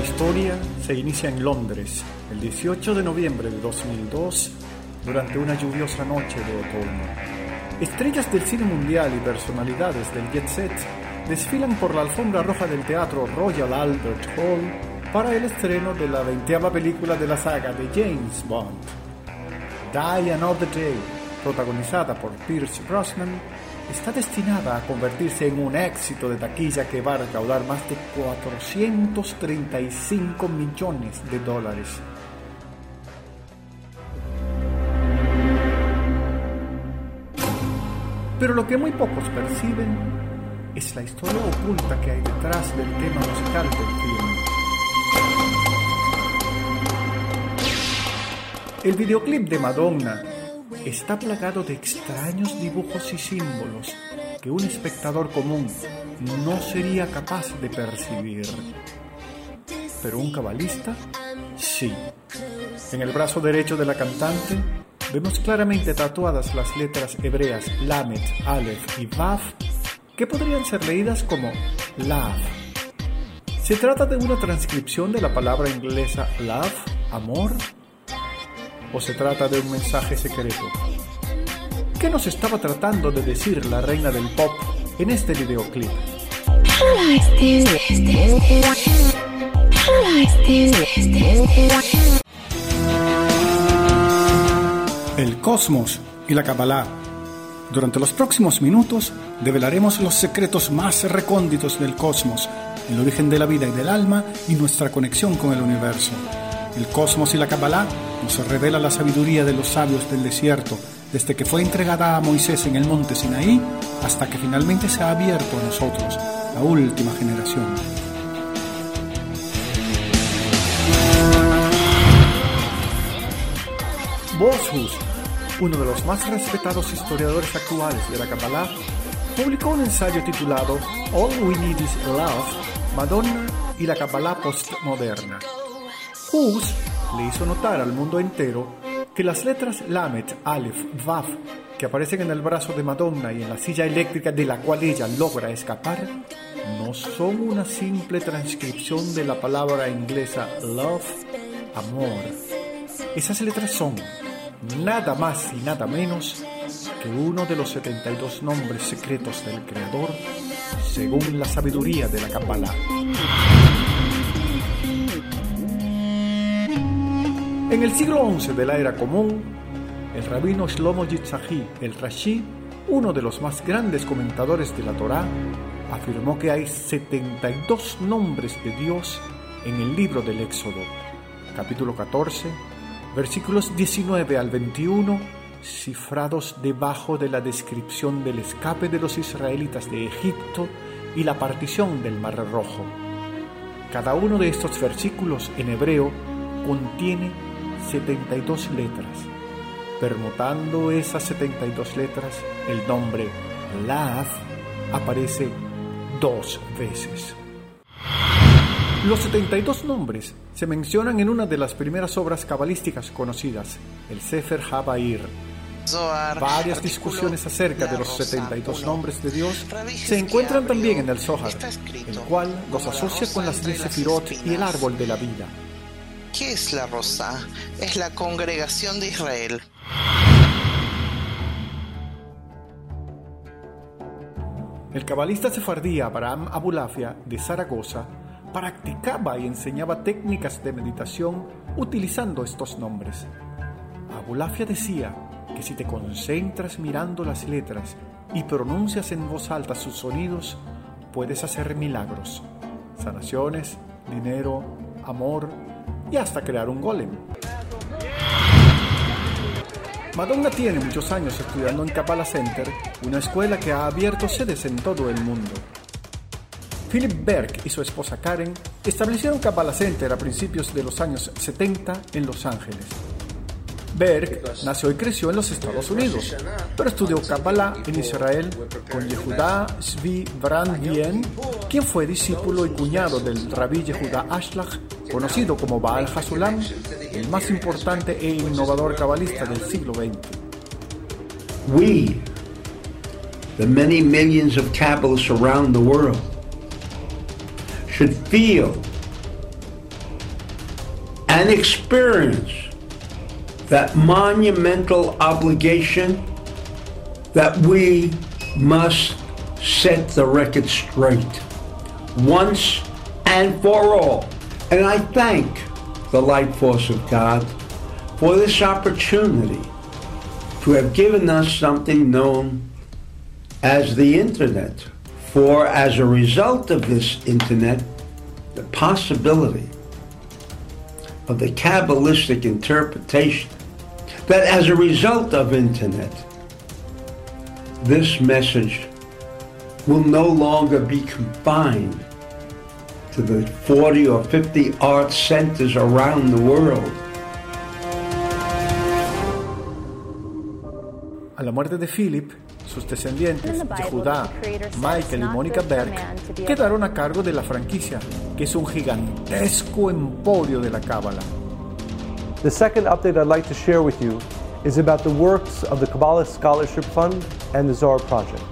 historia se inicia en Londres, el 18 de noviembre de 2002, durante una lluviosa noche de otoño. Estrellas del cine mundial y personalidades del jet set desfilan por la alfombra roja del teatro Royal Albert Hall para el estreno de la veinteava película de la saga de James Bond. Die Another Day, protagonizada por Pierce Brosnan, está destinada a convertirse en un éxito de taquilla que va a recaudar más de 435 millones de dólares. Pero lo que muy pocos perciben es la historia oculta que hay detrás del tema musical del film. El videoclip de Madonna está plagado de extraños dibujos y símbolos que un espectador común no sería capaz de percibir. Pero un cabalista, sí. En el brazo derecho de la cantante vemos claramente tatuadas las letras hebreas Lamet, Aleph y Vav, que podrían ser leídas como Love. Se trata de una transcripción de la palabra inglesa love, amor, o se trata de un mensaje secreto? ¿Qué nos estaba tratando de decir la reina del pop en este videoclip? El cosmos y la Kabbalah. Durante los próximos minutos develaremos los secretos más recónditos del cosmos, el origen de la vida y del alma y nuestra conexión con el universo. El cosmos y la Kabbalah nos revela la sabiduría de los sabios del desierto, desde que fue entregada a Moisés en el monte Sinaí hasta que finalmente se ha abierto a nosotros, la última generación. Boshus, uno de los más respetados historiadores actuales de la Kabbalah, publicó un ensayo titulado All We Need Is Love, Madonna y la Kabbalah Postmoderna Hus le hizo notar al mundo entero que las letras Lamet, Aleph, Vav, que aparecen en el brazo de Madonna y en la silla eléctrica de la cual ella logra escapar, no son una simple transcripción de la palabra inglesa love, amor. Esas letras son nada más y nada menos que uno de los 72 nombres secretos del Creador, según la sabiduría de la Kabbalah. En el siglo XI de la era común, el rabino Shlomo Yitzhaki el Rashi, uno de los más grandes comentadores de la Torá, afirmó que hay 72 nombres de Dios en el libro del Éxodo, capítulo 14, versículos 19 al 21, cifrados debajo de la descripción del escape de los israelitas de Egipto y la partición del Mar Rojo. Cada uno de estos versículos en hebreo contiene 72 letras. Permutando esas 72 letras, el nombre Lav aparece dos veces. Los 72 nombres se mencionan en una de las primeras obras cabalísticas conocidas, el Sefer Habair. Varias discusiones acerca de los 72 nombres de Dios se encuentran también en el Zohar, el cual los asocia con las 10 Sefirot y el árbol de la vida. ¿Qué es la rosa? Es la congregación de Israel. El cabalista sefardí Abraham Abulafia de Zaragoza practicaba y enseñaba técnicas de meditación utilizando estos nombres. Abulafia decía que si te concentras mirando las letras y pronuncias en voz alta sus sonidos, puedes hacer milagros, sanaciones, dinero, amor, y hasta crear un golem. Madonna tiene muchos años estudiando en Kabbalah Center, una escuela que ha abierto sedes en todo el mundo. Philip Berg y su esposa Karen establecieron Kabbalah Center a principios de los años 70 en Los Ángeles. Berg nació y creció en los Estados Unidos, pero estudió Kabbalah en Israel con Yehuda Zvi Brandvien, quien fue discípulo y cuñado del rabí Yehuda Ashlach, conocido como Baal Hasulam, el más importante e innovador cabalista del siglo XX. We, the many millions of Kabbalists around the world, should feel and experience that monumental obligation that we must set the record straight once and for all. And I thank the light force of God for this opportunity to have given us something known as the internet. For as a result of this internet, the possibility of the Kabbalistic interpretation that as a result of internet, this message will no longer be confined to the 40 or 50 art centers around the world. A la muerte de Philip, sus descendientes, Yehudá, Michael y Mónica Berg, quedaron a cargo de la franquicia, que es un gigantesco emporio de la Cábala. The second update I'd like to share with you is about the works of the Kabbalah Scholarship Fund and the Zohar Project.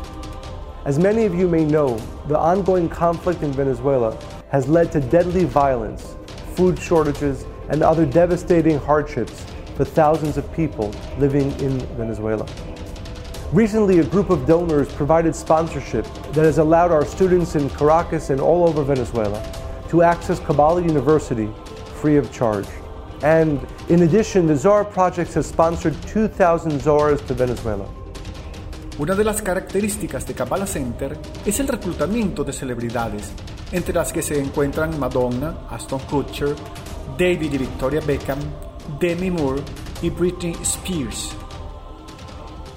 As many of you may know, the ongoing conflict in Venezuela has led to deadly violence, food shortages, and other devastating hardships for thousands of people living in Venezuela. Recently, a group of donors provided sponsorship that has allowed our students in Caracas and all over Venezuela to access Kabbalah University free of charge. And in addition, the Zora Project has sponsored 2,000 Zohars to Venezuela. Una de las características de Kabbalah Center es el reclutamiento de celebridades, entre las que se encuentran Madonna, Aston Kutcher, David y Victoria Beckham, Demi Moore y Britney Spears.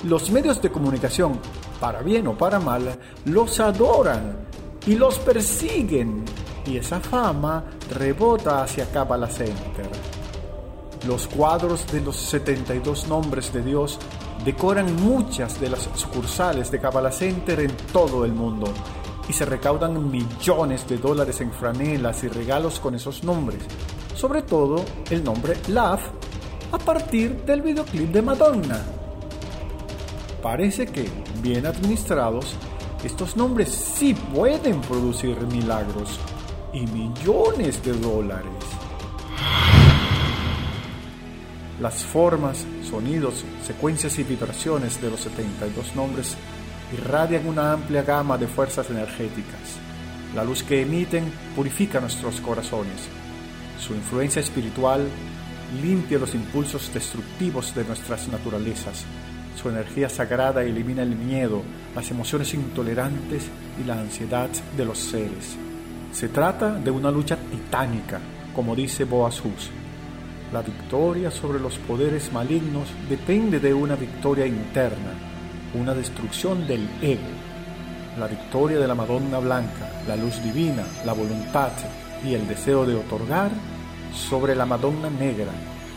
Los medios de comunicación, para bien o para mal, los adoran y los persiguen, y esa fama rebota hacia Kabbalah Center. Los cuadros de los 72 nombres de Dios decoran muchas de las sucursales de Kabbalah Center en todo el mundo y se recaudan millones de dólares en franelas y regalos con esos nombres, sobre todo el nombre Love a partir del videoclip de Madonna. Parece que, bien administrados, estos nombres sí pueden producir milagros y millones de dólares. Las formas, sonidos, secuencias y vibraciones de los 72 nombres irradian una amplia gama de fuerzas energéticas. La luz que emiten purifica nuestros corazones. Su influencia espiritual limpia los impulsos destructivos de nuestras naturalezas. Su energía sagrada elimina el miedo, las emociones intolerantes y la ansiedad de los seres. Se trata de una lucha titánica, como dice Boaz Hus. La victoria sobre los poderes malignos depende de una victoria interna, una destrucción del ego. La victoria de la Madonna Blanca, la luz divina, la voluntad y el deseo de otorgar sobre la Madonna Negra,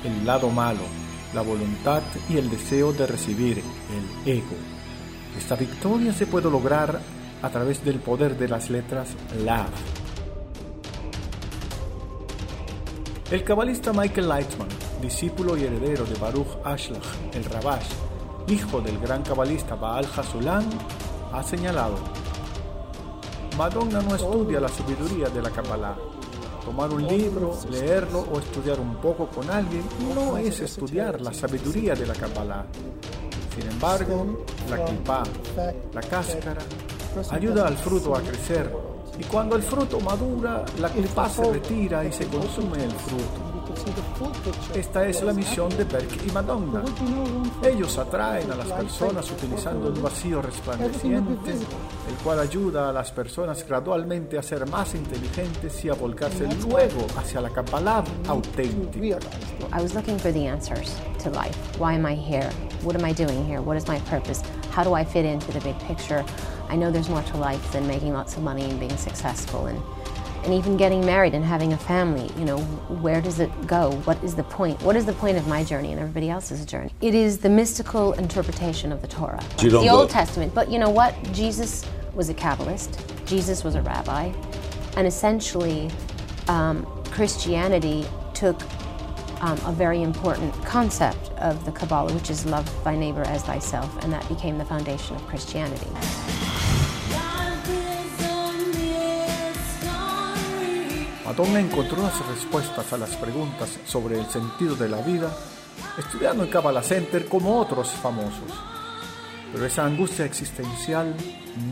el lado malo, la voluntad y el deseo de recibir, el ego. Esta victoria se puede lograr a través del poder de las letras LAV. El cabalista Michael Leitzman, discípulo y heredero de Baruch Ashlach, el Rabash, hijo del gran cabalista Baal Hasulam, ha señalado: Madonna no estudia la sabiduría de la Kabbalah. Tomar un libro, leerlo o estudiar un poco con alguien no es estudiar la sabiduría de la Kabbalah. Sin embargo, la clipa, la cáscara, ayuda al fruto a crecer y cuando el fruto madura, la clipa se retira y se consume el fruto. Esta es la misión de Berk y Madonna. Ellos atraen a las personas utilizando un vacío resplandeciente, el cual ayuda a las personas gradualmente a ser más inteligentes y a volcarse luego hacia la Kabbalah auténtica. I was looking for the answers to life. Why am I here? What am I doing here? What is my purpose? How do I fit into the big picture? I know there's more to life than making lots of money and being successful and and even getting married and having a family, you know, where does it go? What is the point? What is the point of my journey and everybody else's journey? It is the mystical interpretation of the Torah, the go- Old Testament. But you know what? Jesus was a Kabbalist. Jesus was a rabbi, and essentially, um, Christianity took um, a very important concept of the Kabbalah, which is love thy neighbor as thyself, and that became the foundation of Christianity. Madonna encontró las respuestas a las preguntas sobre el sentido de la vida estudiando en Kabbalah Center como otros famosos. Pero esa angustia existencial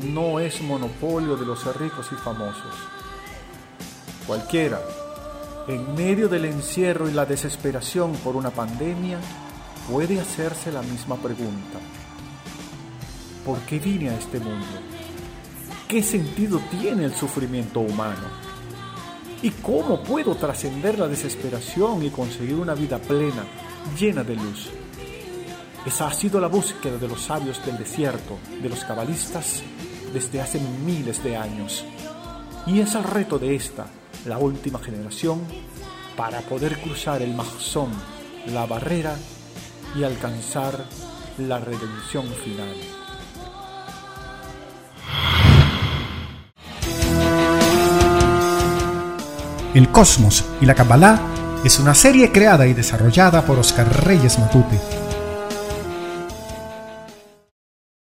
no es monopolio de los ricos y famosos. Cualquiera, en medio del encierro y la desesperación por una pandemia, puede hacerse la misma pregunta. ¿Por qué vine a este mundo? ¿Qué sentido tiene el sufrimiento humano? ¿Y cómo puedo trascender la desesperación y conseguir una vida plena, llena de luz? Esa ha sido la búsqueda de los sabios del desierto, de los cabalistas, desde hace miles de años. Y es el reto de esta, la última generación, para poder cruzar el Mahzón, la barrera, y alcanzar la redención final. El Cosmos y la Kabbalah es una serie creada y desarrollada por Oscar Reyes Matute